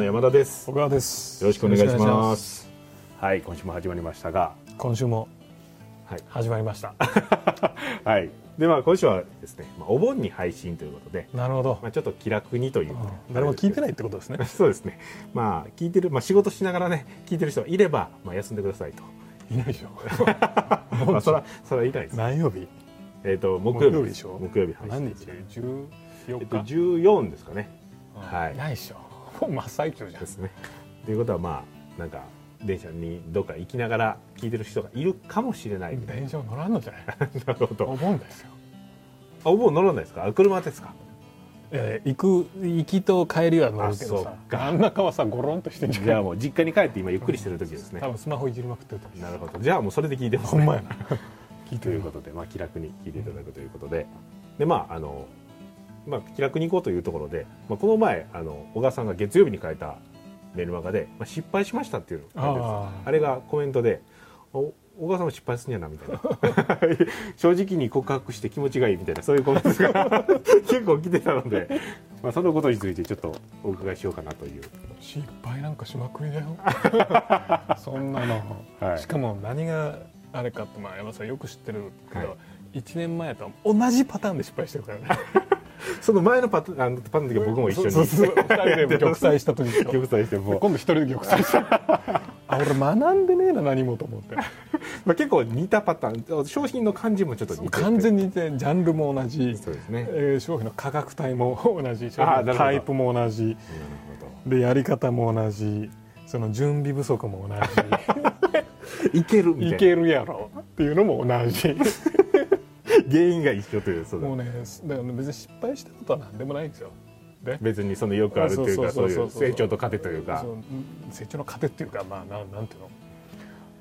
の山田です。小川です。よろしくお願いします。はい今週も始まりましたが。今週もはい。始まりました、はい。でまあ今週はですね、まあ、お盆に配信ということでなるほど、まあちょっと気楽にという、うん。誰も聞いてないってことですね。そうですね。まあ聞いてるまあ仕事しながらね聞いてる人がいればまあ休んでくださいと。いないでしょ。まあそらそらいないです。何曜日？えっ、と木曜日。木曜日でしょ。木曜日配信何です日？14日、えっと14ですかね。はいい。ないでしょ真っ最中じゃん。ですね。ということはまあなんか電車にどっか行きながら聞いてる人がいるかもしれないみたい電車乗らんのじゃない。な なるほど。お盆ですよ。あお盆乗らないですか？あ車ですか？いやいや行く行きと帰りは乗るけどさうか。真ん中はさゴロンとしてんじゃん。じゃあもう実家に帰って今ゆっくりしてる時ですね。多分スマホいじりまくってる時なるほど。じゃあもうそれで聞いてますね。ほんまやな。ということで、まあ、気楽に聞いていただくということで。でまああの、まあ、気楽に行こうというところで、まあ、この前あの小川さんが月曜日に書いたメルマガで、まあ、失敗しましたっていうああれがコメントでお小川さんも失敗するんやなみたいな。正直に告白して気持ちがいいみたいなそういうコメントが 結構来てたので、まあ、そのことについてちょっとお伺いしようかなという。失敗なんかしまくりだよ。そんなの、はい。しかも何があれかってまあ山さんよく知ってるけど、はい。1年前と同じパターンで失敗してるからね その前のパタあのパターンの時は僕も一緒に。そうそうそう。2人で 玉砕した時玉砕してもう。今度一人で玉砕した。あ俺学んでねえな何もと思って。まあ、結構似たパターン商品の感じもちょっと似てて完全に似てジャンルも同じ、そうですね。えー商品の価格帯も同じ。商品のタイプも同じ。でやり方も同じ。その準備不足も同ほどいけるみたいな。じいけるやろっていうのも同じ原因が一緒というそうだ。もうねだから別に失敗したことは何でもないんですよ。で別にそのよくあるというかそそうういう成長と糧というか。成長の糧っていうかまあなんなんていうの？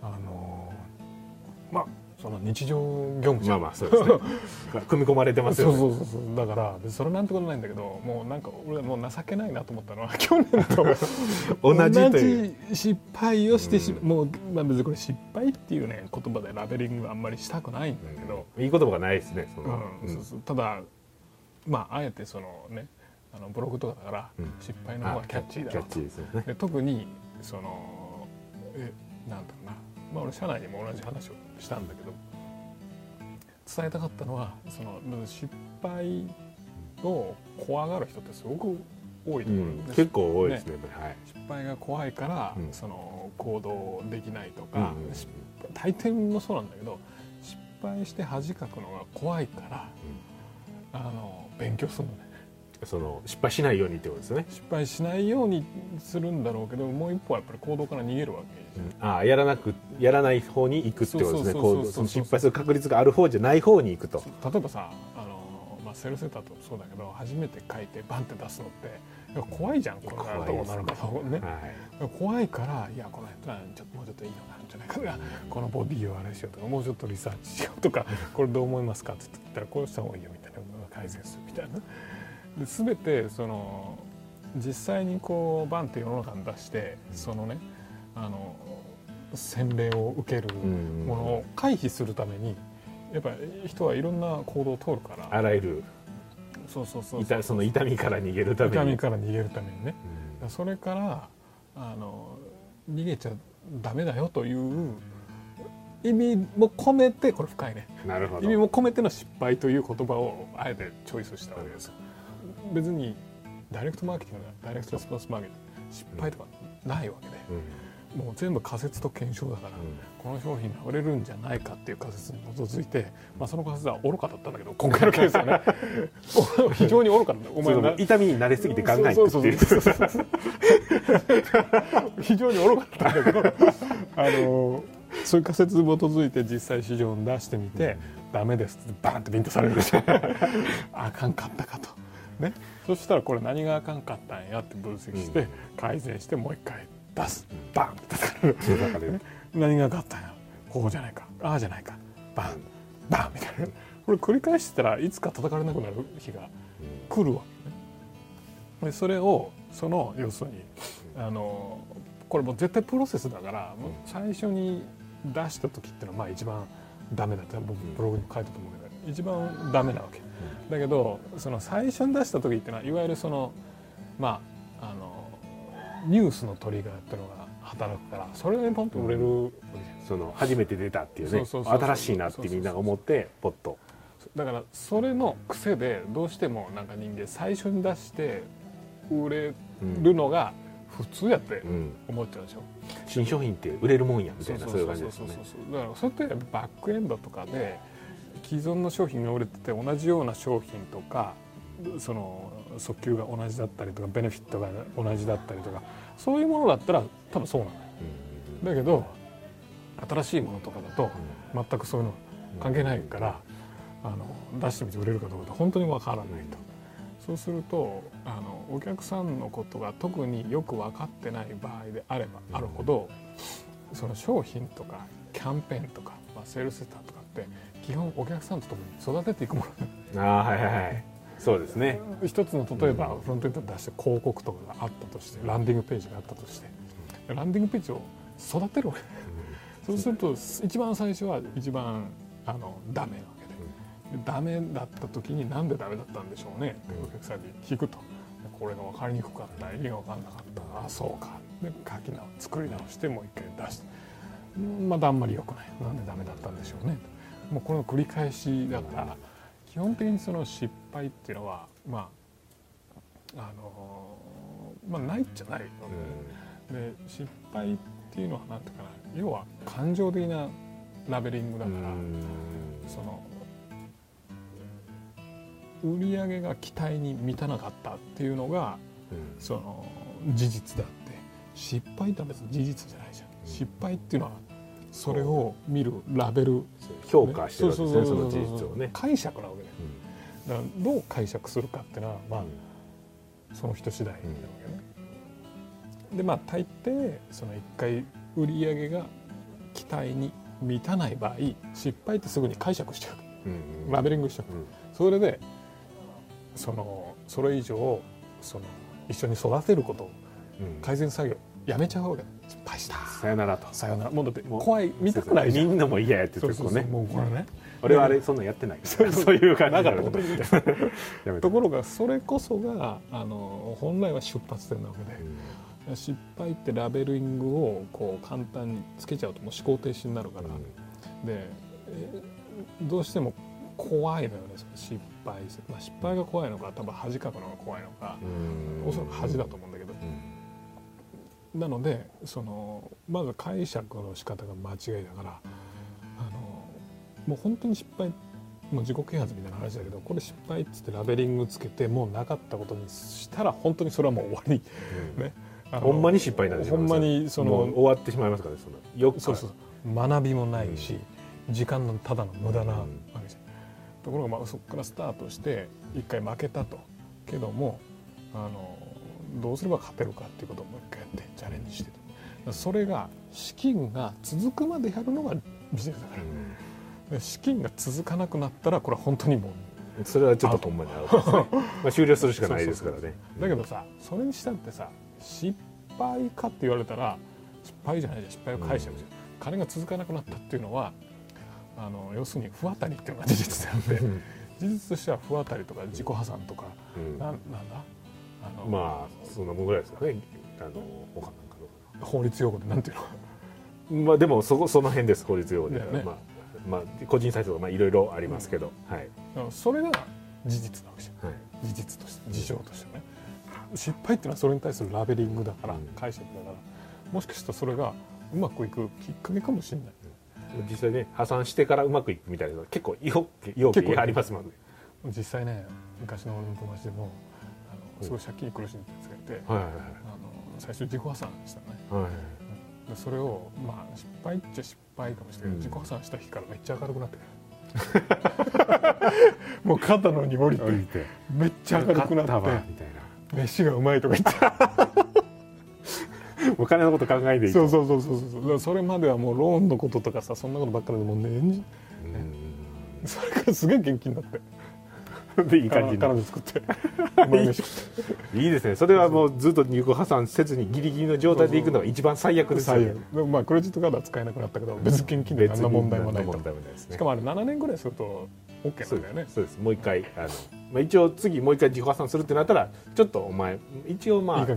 あのーまあその日常業務じゃん。まあまあそうですね。組み込まれてますよね。そうそうそうだからそれなんてことないんだけどもうなんか俺もう情けないなと思ったのは 去年と 同じという。同じ失敗をしてし、うん。もう、まあ、別にこれ失敗っていうね言葉でラベリングはあんまりしたくないんだけど、いい言葉がないですねその、うんうん。そうそう。ただまああえてそのねあのブログとかだから、うん。失敗の方がキャッチーだキャッろうと。チーですよね。で特にそのえなんだろうな、まあ、俺社内にも同じ話をしたんだけど伝えたかったのはその失敗を怖がる人ってすごく多いとう思うんです、ん結構多いですねはい。失敗が怖いから、うん。その行動できないとか、うんうん大抵もそうなんだけど失敗して恥かくのが怖いから、あの勉強するのねその失敗しないようにってことですよね、失敗しないようにするんだろうけどもう一歩はやっぱり行動から逃げるわけじゃん。ああやらなくやらない方に行くってことですね。失敗する確率がある方じゃない方に行くと。例えばさあの、まあ、セールセーターともそうだけど初めて書いてバンって出すのって怖いじゃんこれ。が怖いですどうなるかとね。はい。怖いからいやこの人はちょっともうちょっといいのがあるんじゃないかなこのボディをあれしようとかもうちょっとリサーチしようとかこれどう思いますかって言ったらこうした方がいいよみたいな改善するみたいなで全てその実際にこうバンって世の中に出してそのねあの洗礼を受けるうんものを回避するためにやっぱり人はいろんな行動を取るから。あらゆるそうそうそう痛その痛みから逃げるために。痛みから逃げるためにね。うん。それからあの逃げちゃダメだよという意味も込めてこれ深いね。なるほど。意味も込めての失敗という言葉をあえてチョイスしたわけです別にダイレクトマーケティングだダイレクトレスポンスマーケティング失敗とかないわけで、うん。もう全部仮説と検証だから、この商品が売れるんじゃないかっていう仮説に基づいて、まあ、その仮説は愚かだったんだけど今回のケースはね。非常に愚かだったおお前な前痛みに慣れすぎて考えてそうそうそう。そう 非常に愚かだったんだけど。あのそういう仮説に基づいて実際市場に出してみて、ダメですってバーンってビンタされる。でしょあかんかったかと。ね、そしたらこれ何があかんかったんやって分析して、改善してもう一回出す。バンって叩かれる。叩かれる何があかったんや。こうじゃないか。ああじゃないか。バン。バンみたいな。これ繰り返してたらいつか叩かれなくなる日が来るわけね。でそれをその要するにあのこれもう絶対プロセスだから最初に出した時っていうのはまあ一番ダメだって僕ブログに書いたと思うけど一番ダメなわけだけどその最初に出した時っていうのはいわゆるそのまああのニュースのトリガーっていうのが働くからそれでポンと売れるわけじゃん。その初めて出たっていうね新しいなってみんなが思ってポッと。だからそれの癖でどうしてもなんか人間最初に出して売れるのが普通やってうん。思っちゃうでしょ、新商品って売れるもんやみたいなそういう感じですよね。そう。だからそれってバックエンドとかで既存の商品が売れてて同じような商品とかその訴求が同じだったりとかベネフィットが同じだったりとかそういうものだったら多分そうなのよ。だけど新しいものとかだと全くそういうの関係ないからあの出してみて売れるかどうかって本当にわからないと。そうするとあのお客さんのことが特によく分かってない場合であればあるほどその商品とかキャンペーンとか、まあ、セールスターとかって基本お客さんと共に育てていくもの。ああはいはいはい。そうですね。一つの例えばフロントエンドで出して広告とかがあったとしてランディングページがあったとしてランディングページを育てるわけ。そうすると一番最初は一番あのダメなわけで。でダメだった時になんでダメだったんでしょうね。ってお客さんに聞くと。これが分かりにくかった。意味が分かんなかった。あそうか。で書き直作り直してもう一回出して。うんまだあんまり良くない。なんでダメだったんでしょうねもうこの繰り返しだから基本的にその失敗っていうのはまああのまあないっちゃないので,、で失敗っていうのは何ていうかな要は感情的なラベリングだから、その売り上げが期待に満たなかったっていうのがその事実だって。失敗って別に事実じゃないじゃん、失敗っていうのはそれを見るラベル評価してるわけですねその事実をね。解釈なわけだからどう解釈するかっていうのはまあその人次第なわけね、でまあ大抵その一回売り上げが期待に満たない場合失敗ってすぐに解釈しちゃううんうん。ラベリングしちゃうそれでそのそれ以上その一緒に育てることをうん。改善作業やめちゃうわけ失敗した。さよならと。さよなら。もうだって怖い見たくないみん。なも嫌やって言ってこうねもうこれね。俺はあれそんなんやってない そういう感じ。だからことやめてところがそれこそがあの本来は出発点なわけで。失敗ってラベリングをこう簡単につけちゃうともう思考停止になるから、で、えーどうしても怖いのよね失敗まあ、失敗が怖いのか多分恥かくのが怖いのか、おそらく恥だと思うんだけど、なのでそのまず解釈の仕方が間違いだからあのもう本当に失敗もう自己啓発みたいな話だけどこれ失敗っつってラベリングつけてもうなかったことにしたら本当にそれはもう終わり、ね。あのほんまに失敗になってしまほんまにその終わってしまいますからねそのよくそうそう。学びもないし、時間のただの無駄なわけじゃん、ところがまあそこからスタートして一回負けたと。けどもあのどうすれば勝てるかっていうことをもう一回やってチャレンジしてと。それが資金が続くまでやるのがビジネスだから、で資金が続かなくなったらこれは本当にもうそれはちょっとほんまにアウトですね。まあ終了するしかないですからね。だけどさそれにしたってさ失敗かって言われたら失敗じゃないじゃん。失敗を解釈じゃん、金が続かなくなったっていうのはあの要するに不当たりっていうのが事実であって。事実としては不当たりとか自己破産とか、うん。なんなんだ？まあそんなもんぐらいですかね。あの他なんか法律用語でなんていうの？のまあでもそこその辺です法律用語で。ね。まあまあ個人サイトとかまあいろいろありますけど。はい。あのそれが事実なわけじゃん。はい。事実として事象としてね。失敗っていうのはそれに対するラベリングだから、うん。解釈だから。もしかしたらそれがうまくいくきっかけかもしれない。実際ね破産してからうまくいくみたいなの結構よよ結構ありますもんね。実際ね昔の俺の友達でもすごい借金に苦しんでるやつがいて、はいはい。あの最初自己破産したのね。はいはいでそれをまあ失敗っちゃ失敗かもしれない。けど、うん。自己破産した日からめっちゃ明るくなって。る もう肩の荷降りて降りて。めっちゃ明るくな勝ったわっみたいな。て飯がうまいとか言って。お金のこと考えていいそうそうそうそうそう。それまではもうローンのこととかさそんなことばっかりでもうねうん。それからすげえ元気になってで いい感じ彼に女作って。い いいですね。それはもうずっと入庫破産せずにギリギリの状態でいくのが一番最悪ですよね。まあクレジットカードは使えなくなったけど別に現金で何の問題もないと。別に何の問題もないですね。しかもあれ7年ぐらいすると OK そうんなだよね。そうです。もう一回あの、まあ、一応次もう一回自己破産するってなったらちょっとお前一応まあち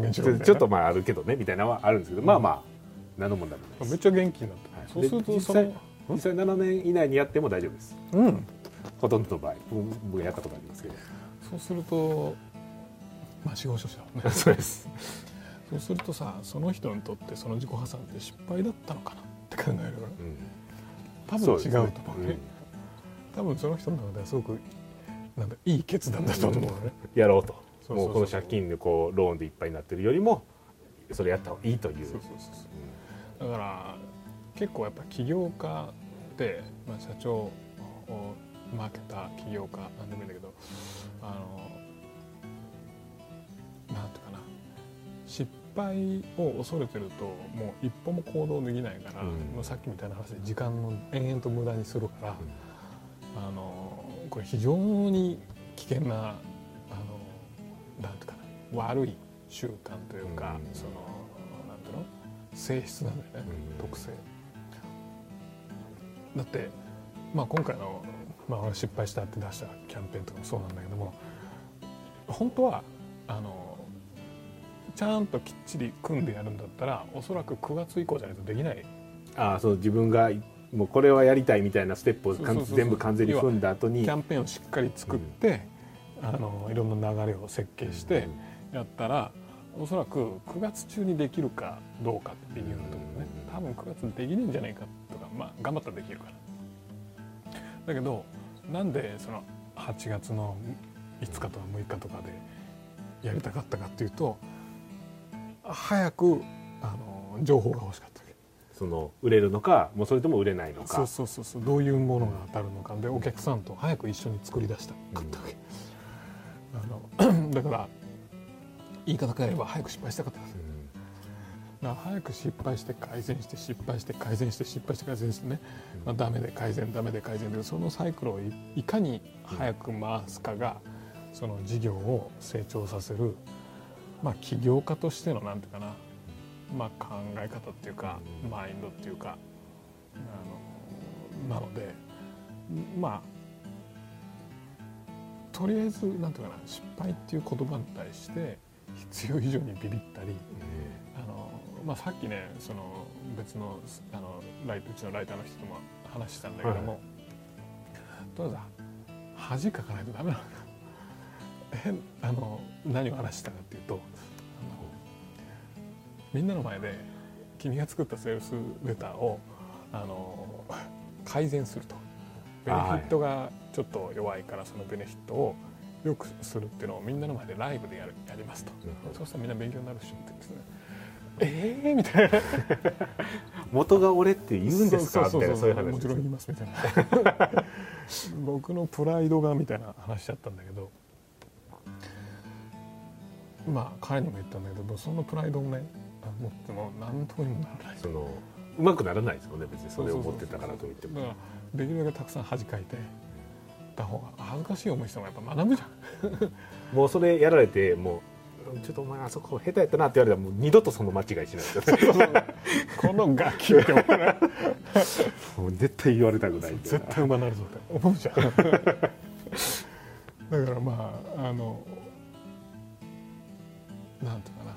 ょっとまああるけどねみたいなのはあるんですけど、まあまあ何の問題もないです。めっちゃ元気になった、はい。そうするで実際とその実際7年以内にやっても大丈夫です。うんほとんどの場合僕僕がやったことありますけど。そうするとまあ司法書士だもんね。そうです。そうするとさその人にとってその自己破産って失敗だったのかな？って考えるからうん。多分違うと思うね。多分その人の中ではすごくなんだいい決断だと思うのね、うんやろうともうこの借金でこうローンでいっぱいになってるよりもそれやった方がいいという。そうそうだから結構やっぱ起業家って、まあ、社長をマーケター起業家なんでもいいんだけどあのなんていうかな。失敗を恐れてるともう一歩も行動できないから、うん。もうさっきみたいな話で時間を延々と無駄にするから、あのこれ非常に危険なあのなんていうかな。悪い習慣というか、うん。そのなんていうの？性質なんだよね、うん。特性。だって、まあ、今回の、まあ、俺失敗したって出したキャンペーンとかもそうなんだけども本当はあのちゃんときっちり組んでやるんだったらおそらく9月以降じゃないとできない。ああそう自分がもうこれはやりたいみたいなステップを全部完全に踏んだ後にキャンペーンをしっかり作って、あのいろんな流れを設計してやったらおそらく9月中にできるかどうかっていうのところね多分9月できねえんじゃないかとかまあ頑張ったらできるからだけどなんでその8月の5日とか6日とかでやりたかったかっていうと早くあの情報が欲しかったわけ。その売れるのかもうそれとも売れないのか。そうそうそうそうどういうものが当たるのか。でお客さんと早く一緒に作り出したかったわけ、あの だから言い方変えれば早く失敗したかったんですだから早く失敗して改善して失敗して改善して失敗して改善してね、まあ、ダメで改善ダメで改善でそのサイクルをいいかに早く回すかがその事業を成長させるまあ起業家としてのなんていうかなまあ考え方っていうかうん。マインドっていうかあのなのでまあとりあえずなんていうかな失敗っていう言葉に対して必要以上にビビったりあの、まあ、さっきねその別のあのライうちのライターの人とも話したんだけども、とりあえず恥かかないとダメなのよ変 あの何を話したかっていうとみんなの前で君が作ったセールスレターをあの改善すると。ベネフィットがちょっと弱いからそのベネフィットを良くするっていうのをみんなの前でライブでやるやりますと、そうしたらみんな勉強になるでしょってですねええー、みたいな。元が俺って言うんですか？みたいなそういう話もちろん言いますみたいな。僕のプライドがみたいな話だったんだけど。まあ彼にも言ったんだけどそのプライドをね持っても何ともにもならない。そのうまくならないですよね別に。それを持ってたからといっても。だからできるだけたくさん恥かいてた方が恥ずかしい思いしてもやっぱ学ぶじゃん。もうそれやられてもうちょっとお前あそこ下手やったなって言われたらもう二度とその間違いしないで。すよねこのガキって思もう 絶対言われたくない絶な対馬なるぞって思うじゃん。だからまああのなんていうかな。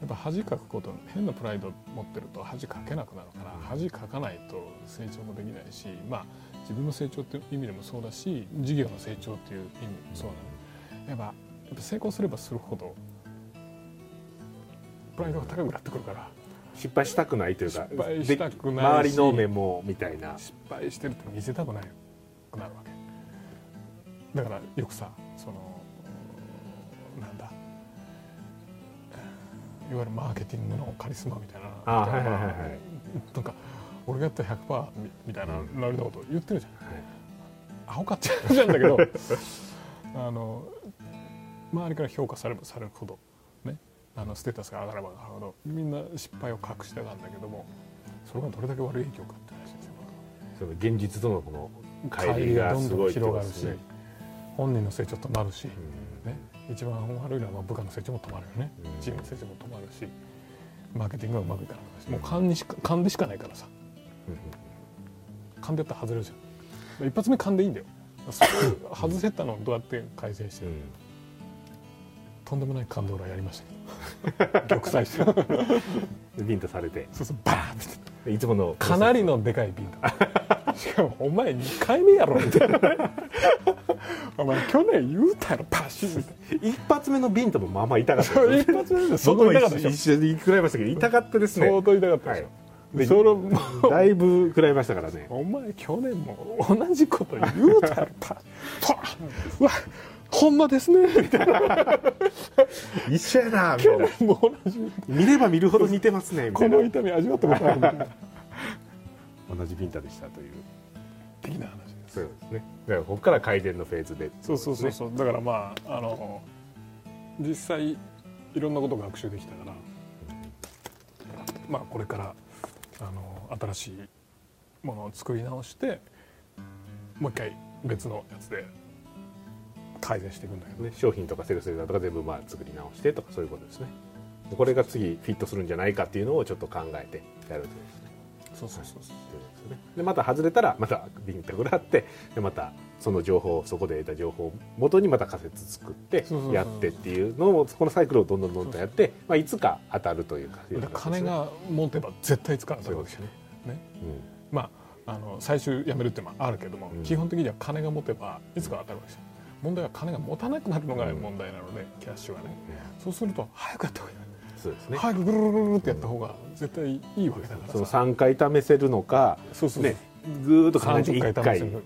やっぱ恥かくこと変なプライド持ってると恥かけなくなるから恥かかないと成長もできないしまあ自分の成長っていう意味でもそうだし事業の成長っていう意味もそうなのやっぱやっぱ成功すればするほどプライドが高くなってくるから。失敗したくないというか失敗したくない周りの目もみたいな。失敗してるって見せたくないくなるわけ。だからよくさそのなんだいわゆるマーケティングのカリスマみたいなあはいはいはいはい。なんか俺がやったら100%みみたいなうん。ノリのこと言ってるじゃん、はい。アホかって話なんだけど あの周りから評価されればされるほどねあのステータスが上がれば上がるほどみんな失敗を隠してたんだけどもそれがどれだけ悪い影響かって話ですよ。その現実とのこの帰乖離りがどんどん広がるし、ね本人の成長止まるし、うん。ね、一番悪いのはまあ部下の成長も止まるよね、うん。チームの成長も止まるしマーケティングがうまくいかなくなるしもう勘にしか勘でしかないからさ。勘でやったら外れるじゃん。一発目勘でいいんだよ。外せたのをどうやって改善してる、うんとんでもない感動がやりましたけど。玉砕して。でビンタされて。そうそうバーンって。いつもの。かなりのでかいビンタ。しかもお前2回目やろ。みたいなお前去年言うたやろ。パシッ。一発目のビンタもまあまあ痛かったなです一発目で相当痛かったでしょ。一緒に食らいましたけど痛かったですね。相当痛かったでしょ、はい。でそれだいぶ食らいましたからね。お前去年も同じこと言うたやろパパうわほんまですね。みたいな一緒やなみた去いな。年も同じ。見れば見るほど似てますねみたいな。この痛み味わったことあるみたい。な同じビンタでしたという。的な話です。そうですね。だからここから改善のフェーズで。そうそうそうそう。だからまああの実際いろんなことを学習できたから。まあこれからあの新しいものを作り直してもう一回別のやつで改善していくんだけどね、商品とかセルスレーターとか全部まあ作り直してとかそういうことですね。でこれが次フィットするんじゃないかっていうのをちょっと考えてやるとですね。そうそうそうそう。ねでまた外れたらまたビンタ食らってでまたその情報そこで得た情報を元にまた仮説作ってそうそうそうやってっていうのをこのサイクルをどんどんどんどんやって、まあ、いつか当たるというかだから金が持てば絶対使うわけですよね。ね。うん。まああの最終やめるっていうのはあるけども、うん。基本的には金が持てばいつか当たるわけですよ問題は金が持たなくなるのが問題なので、キャッシュがね。そうすると早くやった方がいい。そうですね、早くぐるるるるってやった方が絶対いいわけだからそのさ3回試せるのかそうそうねずーっと考えて30 1回試せる。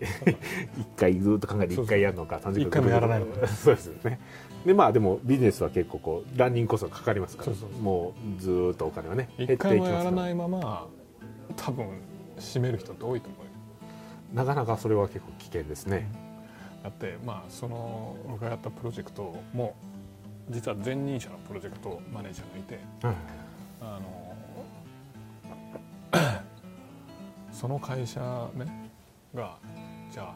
一回。ずーっと考えて1回やるのか30一回もやらないのか。そうですよね。でまあでもビジネスは結構こうランニングコストがかかりますから。そうそうそう。もうずーっとお金はね減ってい一回もきますから。やらないまま多分閉める人って多いと思うよ。なかなかそれは結構危険ですね、だってまあその僕がやったプロジェクトも実は前任者のプロジェクトマネージャーがいてあの その会社ねがじゃあ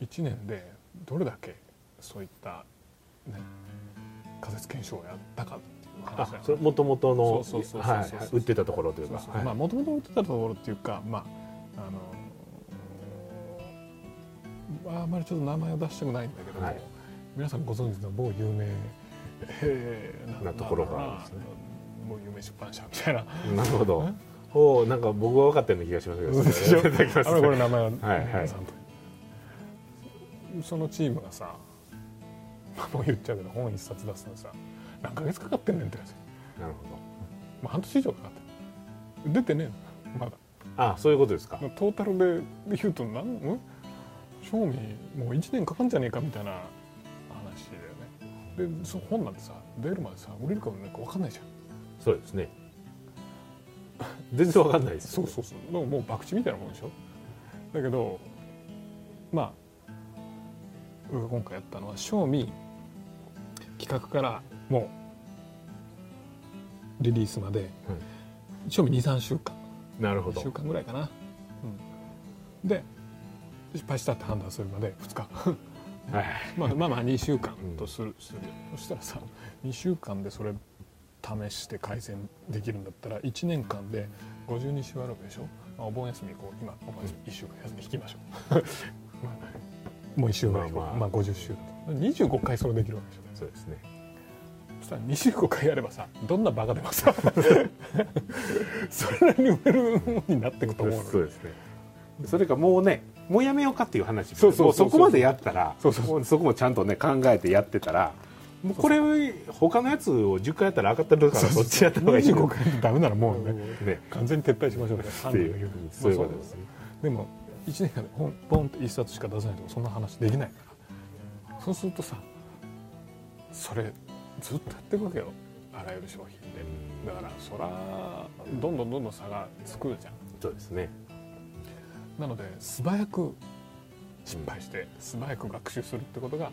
1年でどれだけそういった、ね、仮説検証をやったかっていうあ話もともとの売ってたところというか。もともと売ってたところっていうかまああのあんまりちょっと名前を出したくないんだけども、はい。皆さんご存知の某有名えーなところがあるんですね。某有名出版社みたいな。なるほど。え？おおなんか僕は分かったような気がしますけどでしょ？いただきますあれこれ名前は、はい。はい皆さんとそのチームがさまあもう言っちゃうけど本一冊出すのにさ何ヶ月かかってんねんって話なるまあ半年以上かかってる出てねえのまだ。ほどあそういうことですか。トータルで言うとなんん？賞味もう1年かかんじゃねえかみたいな話だよね。でその本なんてさ出るまでさ売れるか売れないか分かんないじゃん。そうですね。全然分かんないですそうそうそう。もう博打みたいなもんでしょ？だけどまあ僕が今回やったのは賞味企画からもうリリースまで賞味23週間。1なるほど。週間ぐらいかな、うん、で失敗したって判断するまで2日。はい。まあまあまあ2週間とする,、するそしたらさ2週間でそれ試して改善できるんだったら1年間で52週あるわけでしょ、まあ、お盆休みこう。今お盆休み1週間休み引きましょう、まあ、もう1週間、まあまあ。まあまあ、50週。だと25回それできるわけでしょ。そうですね。そしたら25回やればさどんなバカでもさ それなりに売れるものになっていくと思うそうですね。それかもうねもうやめようかっていう話そうそうそこまでやったらそうそうそこもちゃんとね考えてやってたらもうこれ他のやつを10回やったら上がってるからそっちやった方がいい25回でダメならもうね。ね。完全に撤退しましょう。ねっていう。そういうことです。ねでも1年間で本ポンって1冊しか出せないとかそんな話できないから。そうするとさそれずっとやっていくわけよ。あらゆる商品で。だからそらどんどんどんどん差がつくじゃん。そうですねなので素早く失敗して素早く学習するってことが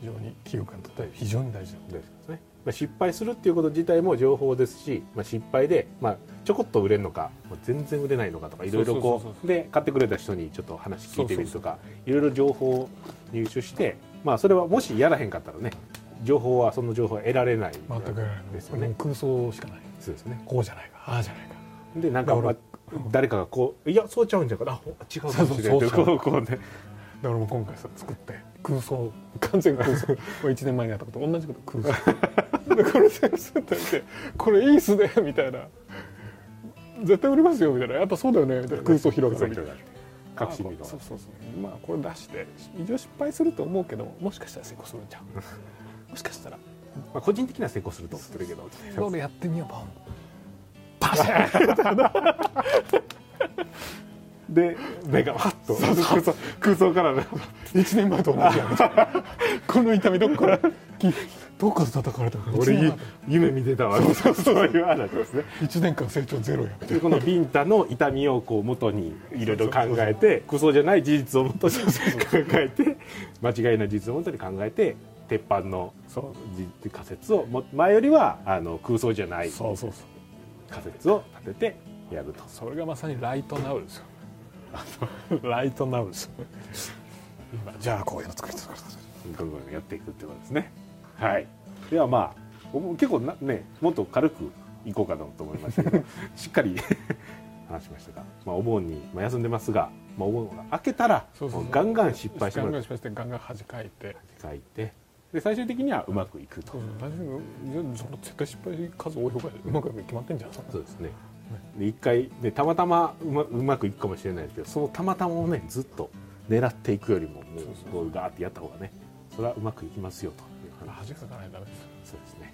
非常に企業家にとっては非常に大事なこですね。まあ失敗するっていうこと自体も情報ですし、まあ、失敗で、まあ、ちょこっと売れるのか全然売れないのかとかいろいろこうで買ってくれた人にちょっと話聞いてみるとかいろいろ情報を入手して、まあ、それはもしやらへんかったらね情報はその情報は得られないと全くやらないですよね。空想しかない。そうですね。こうじゃないかああじゃないか。でなんか、まあ誰かがこう「いやそうちゃうんじゃんかあ違うかもしれない」そうそうそうこうこうね。からもう今回さ作って。空想。完全空想。これ1年前にやったこと同じこと。空想。で これ先生って見て「これいいっすね」みたいな「絶対売れますよ」みたいな「やっぱそうだよね」みたいな。空想広げたみたいな確信にあそうそうそう。まあこれ出して一応失敗すると思うけどもしかしたら成功するんじゃんもしかしたらまあ、個人的には成功すると思ってるけど。それやってみようポンパシャンで目がパッと。空想空想からね1年前と同じやん。この痛みどっから？きどっから叩かれたの？俺1年夢見てたわ。そうそういう話ですね。1年間成長ゼロや。みたいでこのビンタの痛みをこう元にいろいろ考えて空想じゃない事実を元に考えて間違いない事実を元に考えて鉄板のそうじ仮説をも前よりはあの空想じゃない。そうそうそう仮説を立ててやると。それがまさにライトナウですよ。ライトナウですよ今じゃあこういうの作り作り作りやっていくってことですねはい。ではまあ僕結構なねもっと軽くいこうかなと思いましたけどしっかり 話しましたが、まあ、お盆に、まあ、休んでますが、まあ、お盆が明けたらガンガン失敗してガンガン失敗してガンガン恥かいて。書いてで最終的にはうまくいくと。そうそう大丈夫その絶対失敗数多い方がうまく決まってんじゃん。そうですね。で一回でたまたまうまうまくいくかもしれないですけどそのたまたまをねずっと狙っていくよりももそうこうガーってやった方がねそれはうまくいきますよという話。恥かかないとダメです。そうですね。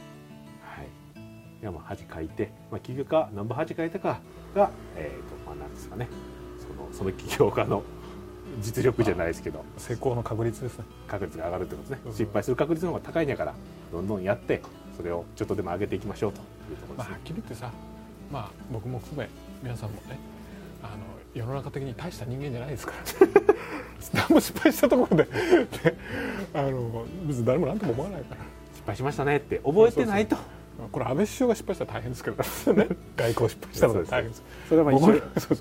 はい。ではまあ恥かいて、まあ、起業家何本恥かいたかがえっ、とまあなんですかね。そのその起業家の実力じゃないですけど。成功の確率ですね。確率が上がるってことですね。そうそう失敗する確率の方が高いんやからどんどんやってそれをちょっとでも上げていきましょうというところまあ、ですね。はっきり言ってさ、まあ、僕も含め皆さんもねあの世の中的に大した人間じゃないですから 何も失敗したところでであの別に誰も何とも思わないから。失敗しましたねって覚えてないとこれ安倍首相が失敗したら大変ですけど ね。外交失敗したのが大変です。それはまあ一僕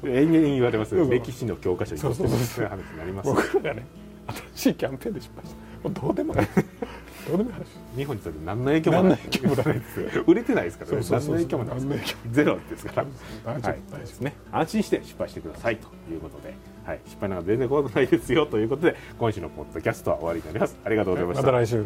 緒延々言われます歴史の教科書に載ってそうそういう話になります僕らがね新しいキャンペーンで失敗した。もうどうでもいい。どうでもいい話日本にとって何の影響もない影響もないですよ。売れてないですからね。何の影響もないゼロですから。大丈はい。夫ですね。安心して失敗してくださいということで、はい、失敗なんか全然怖くないですよということで今週のポッドキャストは終わりになります。ありがとうございました。夫また来週